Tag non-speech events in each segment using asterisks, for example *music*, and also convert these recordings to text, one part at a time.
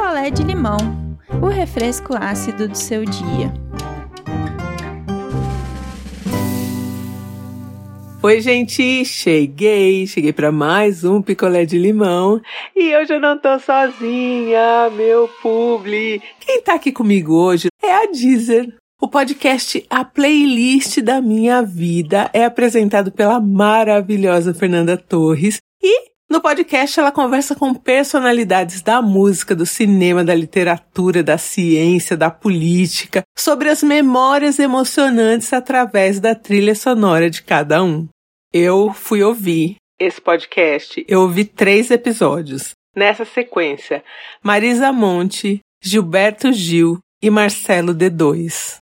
picolé de limão, o refresco ácido do seu dia. Oi, gente, cheguei, cheguei para mais um picolé de limão e hoje eu não tô sozinha, meu publi. Quem tá aqui comigo hoje é a Deezer. O podcast A Playlist da Minha Vida é apresentado pela maravilhosa Fernanda Torres e no podcast, ela conversa com personalidades da música, do cinema, da literatura, da ciência, da política, sobre as memórias emocionantes através da trilha sonora de cada um. Eu fui ouvir esse podcast, eu ouvi três episódios. Nessa sequência, Marisa Monte, Gilberto Gil e Marcelo D2.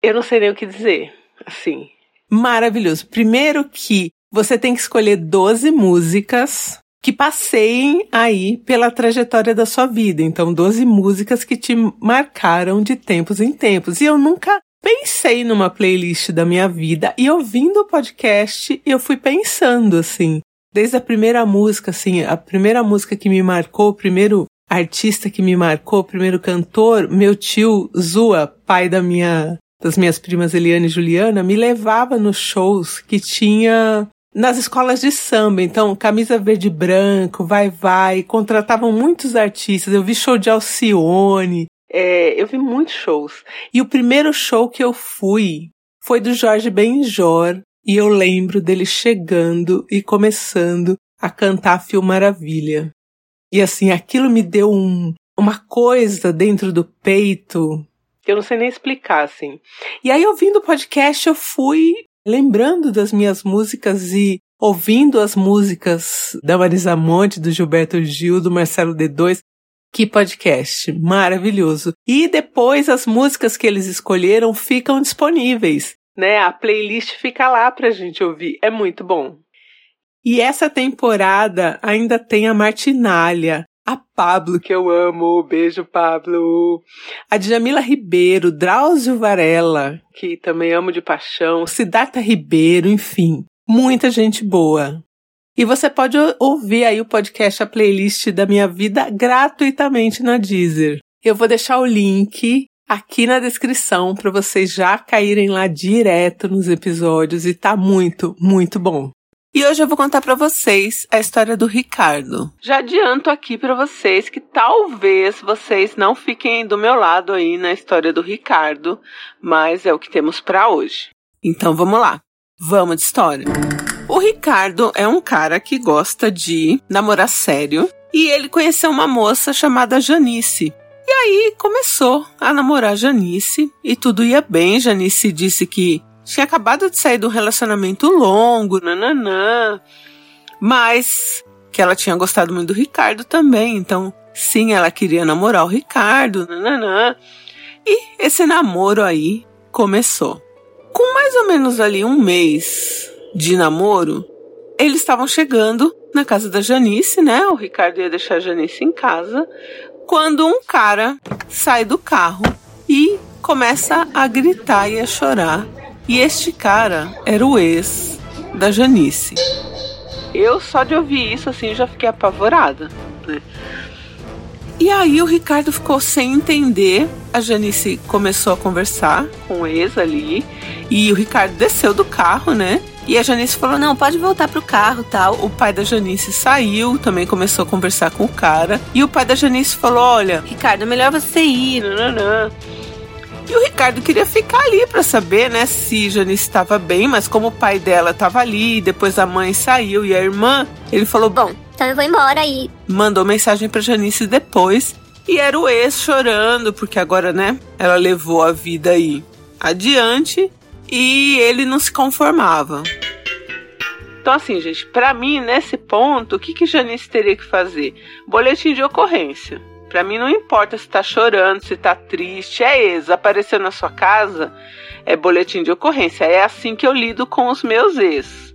Eu não sei nem o que dizer, assim. Maravilhoso. Primeiro que você tem que escolher 12 músicas que passeiem aí pela trajetória da sua vida. Então, 12 músicas que te marcaram de tempos em tempos. E eu nunca pensei numa playlist da minha vida e ouvindo o podcast, eu fui pensando assim, desde a primeira música, assim, a primeira música que me marcou, o primeiro artista que me marcou, o primeiro cantor, meu tio Zua, pai da minha das minhas primas Eliane e Juliana, me levava nos shows que tinha nas escolas de samba. Então, camisa verde e branco, vai, vai. Contratavam muitos artistas. Eu vi show de Alcione. É, eu vi muitos shows. E o primeiro show que eu fui foi do Jorge Benjor. E eu lembro dele chegando e começando a cantar Fio Maravilha. E assim, aquilo me deu um, uma coisa dentro do peito que eu não sei nem explicar, assim. E aí, ouvindo o podcast, eu fui lembrando das minhas músicas e ouvindo as músicas da Marisa Monte, do Gilberto Gil, do Marcelo D2. Que podcast maravilhoso. E depois as músicas que eles escolheram ficam disponíveis, né? A playlist fica lá pra gente ouvir. É muito bom. E essa temporada ainda tem a Martinália, a Pablo, que eu amo, beijo Pablo, a Djamila Ribeiro, Drauzio Varela, que também amo de paixão, Siddhartha Ribeiro, enfim, muita gente boa. E você pode ouvir aí o podcast, a playlist da minha vida gratuitamente na Deezer. Eu vou deixar o link aqui na descrição para vocês já caírem lá direto nos episódios e tá muito, muito bom. E hoje eu vou contar para vocês a história do Ricardo. Já adianto aqui para vocês que talvez vocês não fiquem do meu lado aí na história do Ricardo, mas é o que temos para hoje. Então vamos lá. Vamos de história. O Ricardo é um cara que gosta de namorar sério e ele conheceu uma moça chamada Janice. E aí começou a namorar Janice e tudo ia bem. Janice disse que tinha acabado de sair de um relacionamento longo, nananã, mas que ela tinha gostado muito do Ricardo também, então sim, ela queria namorar o Ricardo, nananã. E esse namoro aí começou. Com mais ou menos ali um mês de namoro, eles estavam chegando na casa da Janice, né? O Ricardo ia deixar a Janice em casa, quando um cara sai do carro e começa a gritar e a chorar e este cara era o ex da Janice. Eu só de ouvir isso assim já fiquei apavorada, né? E aí o Ricardo ficou sem entender. A Janice começou a conversar com o ex ali. E o Ricardo desceu do carro, né? E a Janice falou: não, pode voltar pro carro tal. O pai da Janice saiu, também começou a conversar com o cara. E o pai da Janice falou: olha, Ricardo, é melhor você ir. Não. E o Ricardo queria ficar ali para saber, né, se Janice estava bem, mas como o pai dela estava ali, depois a mãe saiu e a irmã, ele falou: "Bom, então eu vou embora aí". Mandou mensagem para Janice depois e era o ex chorando porque agora, né, ela levou a vida aí adiante e ele não se conformava. Então, assim, gente, para mim, nesse ponto, o que, que Janice teria que fazer? Boletim de ocorrência. Para mim não importa se tá chorando, se tá triste, é ex, apareceu na sua casa, é boletim de ocorrência. É assim que eu lido com os meus ex.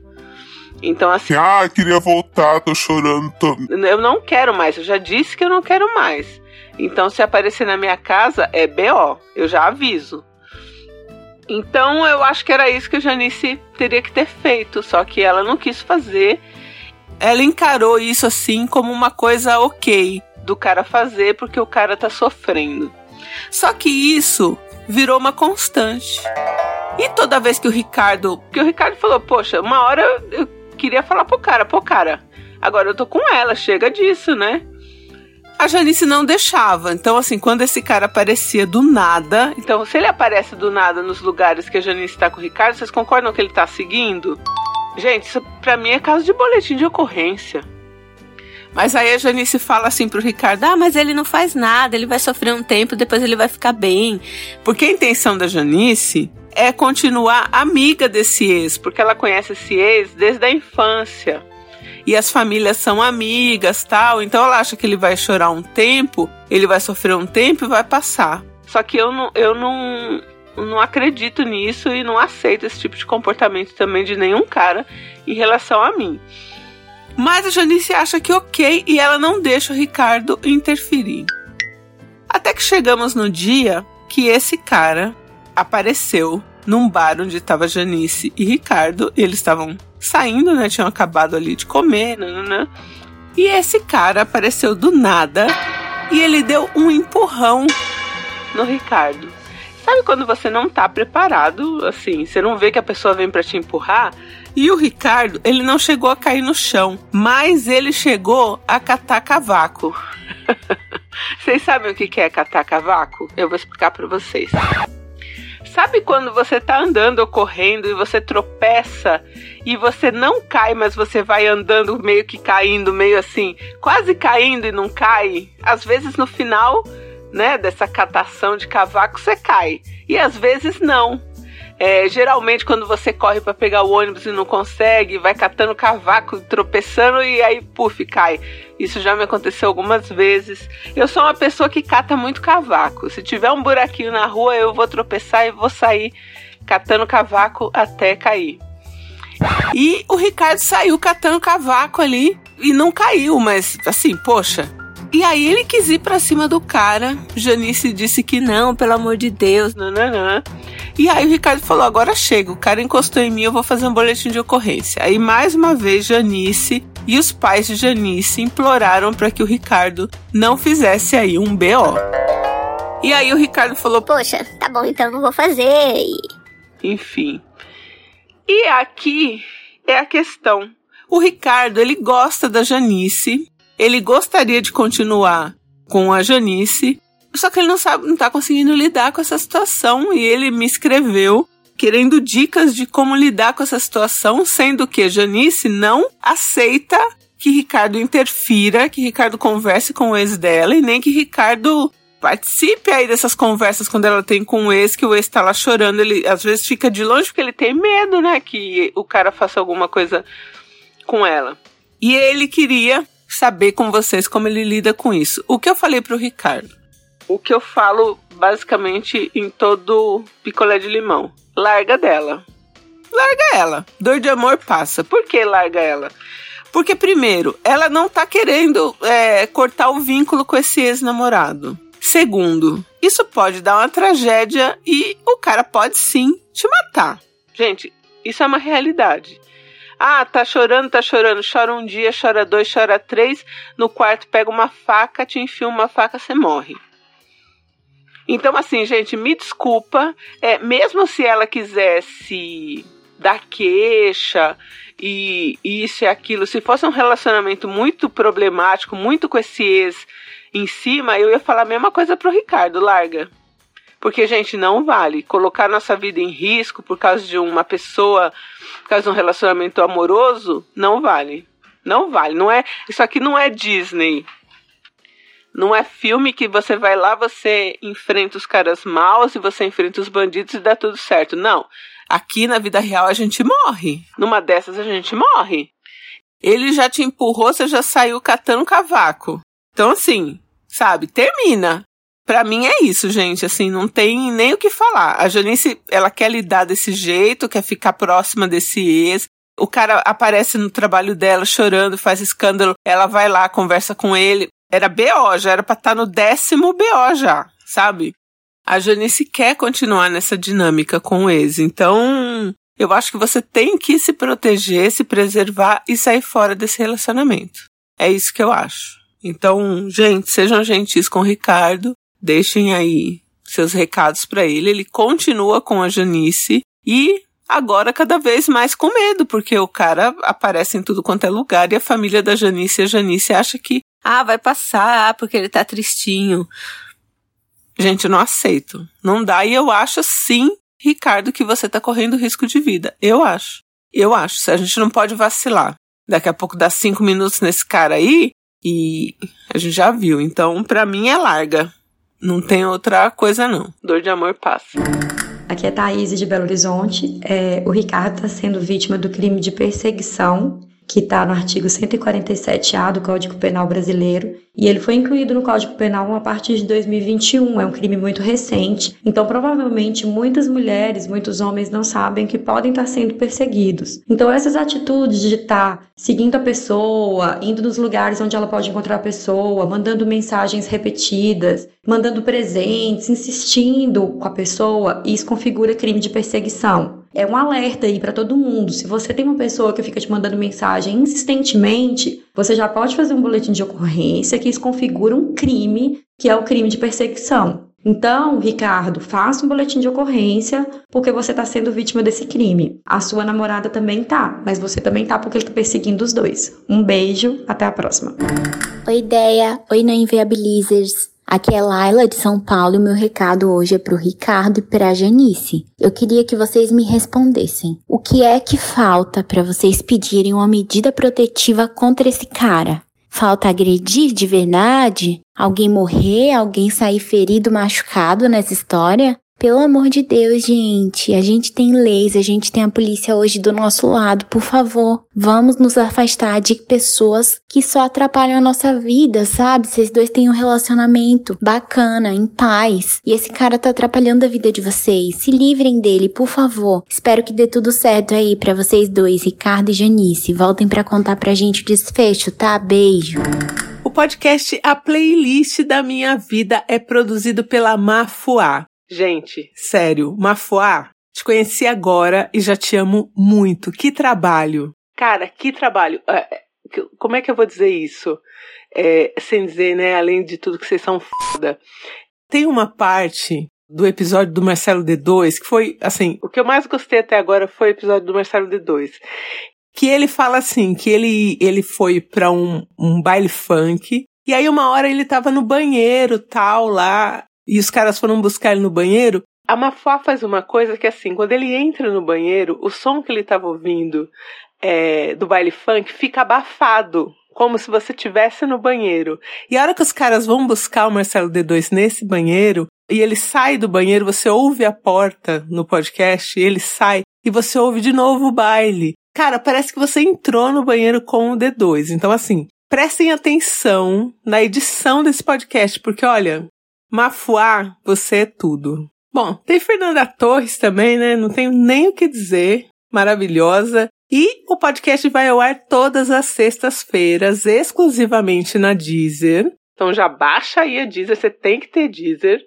Então assim, ah, queria voltar, tô chorando, tô... Eu não quero mais, eu já disse que eu não quero mais. Então se aparecer na minha casa é BO, eu já aviso. Então eu acho que era isso que a Janice teria que ter feito, só que ela não quis fazer. Ela encarou isso assim como uma coisa ok do cara fazer porque o cara tá sofrendo. Só que isso virou uma constante. E toda vez que o Ricardo. Que o Ricardo falou, poxa, uma hora eu queria falar pro cara, pô, cara, agora eu tô com ela, chega disso, né? A Janice não deixava. Então, assim, quando esse cara aparecia do nada. Então, se ele aparece do nada nos lugares que a Janice tá com o Ricardo, vocês concordam que ele tá seguindo? Gente, isso pra mim é caso de boletim de ocorrência. Mas aí a Janice fala assim pro Ricardo: Ah, mas ele não faz nada, ele vai sofrer um tempo, depois ele vai ficar bem. Porque a intenção da Janice é continuar amiga desse ex, porque ela conhece esse ex desde a infância. E as famílias são amigas, tal, então ela acha que ele vai chorar um tempo, ele vai sofrer um tempo e vai passar. Só que eu não, eu não, não acredito nisso e não aceito esse tipo de comportamento também de nenhum cara em relação a mim. Mas a Janice acha que ok e ela não deixa o Ricardo interferir. Até que chegamos no dia que esse cara apareceu num bar onde estava Janice e Ricardo. E eles estavam saindo, né? Tinham acabado ali de comer, né? E esse cara apareceu do nada e ele deu um empurrão no Ricardo. Sabe quando você não tá preparado, assim, você não vê que a pessoa vem para te empurrar? E o Ricardo, ele não chegou a cair no chão, mas ele chegou a catar cavaco. *laughs* vocês sabem o que é catar cavaco? Eu vou explicar para vocês. Sabe quando você tá andando ou correndo e você tropeça e você não cai, mas você vai andando meio que caindo, meio assim, quase caindo e não cai? Às vezes no final, né, dessa catação de cavaco você cai e às vezes não. É, geralmente, quando você corre para pegar o ônibus e não consegue, vai catando cavaco, tropeçando e aí, puf, cai. Isso já me aconteceu algumas vezes. Eu sou uma pessoa que cata muito cavaco. Se tiver um buraquinho na rua, eu vou tropeçar e vou sair catando cavaco até cair. E o Ricardo saiu catando cavaco ali e não caiu, mas assim, poxa, e aí ele quis ir pra cima do cara. Janice disse que não, pelo amor de Deus, nananã. E aí o Ricardo falou: agora chega, o cara encostou em mim, eu vou fazer um boletim de ocorrência. Aí mais uma vez Janice e os pais de Janice imploraram para que o Ricardo não fizesse aí um BO. E aí o Ricardo falou: Poxa, tá bom, então não vou fazer. Enfim. E aqui é a questão. O Ricardo, ele gosta da Janice, ele gostaria de continuar com a Janice, só que ele não sabe, não tá conseguindo lidar com essa situação e ele me escreveu querendo dicas de como lidar com essa situação, sendo que Janice não aceita que Ricardo interfira, que Ricardo converse com o ex dela e nem que Ricardo participe aí dessas conversas quando ela tem com o ex, que o ex tá lá chorando, ele às vezes fica de longe porque ele tem medo, né, que o cara faça alguma coisa com ela. E ele queria saber com vocês como ele lida com isso. O que eu falei pro Ricardo? O que eu falo basicamente em todo picolé de limão. Larga dela. Larga ela. Dor de amor passa. Por que larga ela? Porque, primeiro, ela não tá querendo é, cortar o vínculo com esse ex-namorado. Segundo, isso pode dar uma tragédia e o cara pode sim te matar. Gente, isso é uma realidade. Ah, tá chorando, tá chorando. Chora um dia, chora dois, chora três. No quarto pega uma faca, te enfia uma faca, você morre. Então, assim, gente, me desculpa. É, mesmo se ela quisesse dar queixa e isso e aquilo, se fosse um relacionamento muito problemático, muito com esse ex em cima, eu ia falar a mesma coisa pro Ricardo, larga. Porque, gente, não vale colocar nossa vida em risco por causa de uma pessoa, por causa de um relacionamento amoroso, não vale. Não vale. Não é, isso aqui não é Disney. Não é filme que você vai lá, você enfrenta os caras maus e você enfrenta os bandidos e dá tudo certo. Não. Aqui na vida real a gente morre. Numa dessas a gente morre. Ele já te empurrou, você já saiu catando cavaco. Então, assim, sabe, termina. Pra mim é isso, gente. Assim, não tem nem o que falar. A Janice, ela quer lidar desse jeito, quer ficar próxima desse ex. O cara aparece no trabalho dela chorando, faz escândalo. Ela vai lá, conversa com ele. Era BO, já era pra estar tá no décimo BO já, sabe? A Janice quer continuar nessa dinâmica com o ex. Então, eu acho que você tem que se proteger, se preservar e sair fora desse relacionamento. É isso que eu acho. Então, gente, sejam gentis com o Ricardo, deixem aí seus recados para ele. Ele continua com a Janice e agora cada vez mais com medo, porque o cara aparece em tudo quanto é lugar e a família da Janice a Janice acha que, ah, vai passar porque ele tá tristinho. Gente, eu não aceito. Não dá. E eu acho sim, Ricardo, que você tá correndo risco de vida. Eu acho. Eu acho. A gente não pode vacilar. Daqui a pouco dá cinco minutos nesse cara aí e a gente já viu. Então, pra mim é larga. Não tem outra coisa, não. Dor de amor passa. Aqui é Thaís de Belo Horizonte. É, o Ricardo está sendo vítima do crime de perseguição que está no artigo 147-A do Código Penal Brasileiro, e ele foi incluído no Código Penal a partir de 2021, é um crime muito recente, então provavelmente muitas mulheres, muitos homens não sabem que podem estar sendo perseguidos. Então essas atitudes de estar seguindo a pessoa, indo nos lugares onde ela pode encontrar a pessoa, mandando mensagens repetidas, mandando presentes, insistindo com a pessoa, isso configura crime de perseguição é um alerta aí para todo mundo. Se você tem uma pessoa que fica te mandando mensagem insistentemente, você já pode fazer um boletim de ocorrência que isso configura um crime, que é o crime de perseguição. Então, Ricardo, faça um boletim de ocorrência porque você está sendo vítima desse crime. A sua namorada também tá, mas você também tá porque ele está perseguindo os dois. Um beijo, até a próxima. Oi, ideia. Oi, não inviabilizers. Aqui é Laila de São Paulo e o meu recado hoje é para o Ricardo e para a Janice. Eu queria que vocês me respondessem. O que é que falta para vocês pedirem uma medida protetiva contra esse cara? Falta agredir de verdade? Alguém morrer? Alguém sair ferido, machucado nessa história? Pelo amor de Deus, gente, a gente tem leis, a gente tem a polícia hoje do nosso lado. Por favor, vamos nos afastar de pessoas que só atrapalham a nossa vida, sabe? Vocês dois têm um relacionamento bacana, em paz, e esse cara tá atrapalhando a vida de vocês. Se livrem dele, por favor. Espero que dê tudo certo aí para vocês dois, Ricardo e Janice. Voltem para contar pra gente o desfecho, tá? Beijo. O podcast A Playlist da Minha Vida é produzido pela Mafuá. Gente, sério, Mafuá, te conheci agora e já te amo muito. Que trabalho! Cara, que trabalho! É, é, como é que eu vou dizer isso? É, sem dizer, né, além de tudo que vocês são foda. Tem uma parte do episódio do Marcelo D2 que foi, assim, o que eu mais gostei até agora foi o episódio do Marcelo D2. Que ele fala assim, que ele, ele foi pra um, um baile funk e aí uma hora ele tava no banheiro, tal, lá, e os caras foram buscar ele no banheiro, a Mafá faz uma coisa que assim, quando ele entra no banheiro, o som que ele estava ouvindo é, do baile funk fica abafado, como se você tivesse no banheiro. E a hora que os caras vão buscar o Marcelo D2 nesse banheiro, e ele sai do banheiro, você ouve a porta no podcast, ele sai e você ouve de novo o baile. Cara, parece que você entrou no banheiro com o D2. Então, assim, prestem atenção na edição desse podcast, porque olha, Mafuá, você é tudo. Bom, tem Fernanda Torres também, né? Não tenho nem o que dizer. Maravilhosa. E o podcast vai ao ar todas as sextas-feiras, exclusivamente na Deezer. Então já baixa aí a Deezer, você tem que ter Deezer.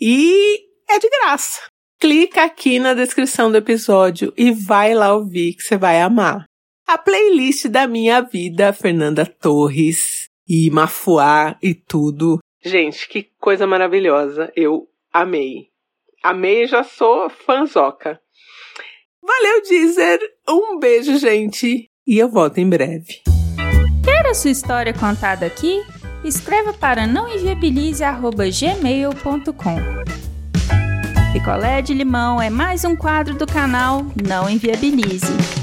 E é de graça. Clica aqui na descrição do episódio e vai lá ouvir que você vai amar. A playlist da minha vida, Fernanda Torres e Mafuá e tudo, Gente, que coisa maravilhosa. Eu amei. Amei, já sou fanzoca. Valeu, Deezer. Um beijo, gente. E eu volto em breve. Quer a sua história contada aqui? Escreva para nãoenviabilize.gmail.com Picolé de limão é mais um quadro do canal Não Enviabilize.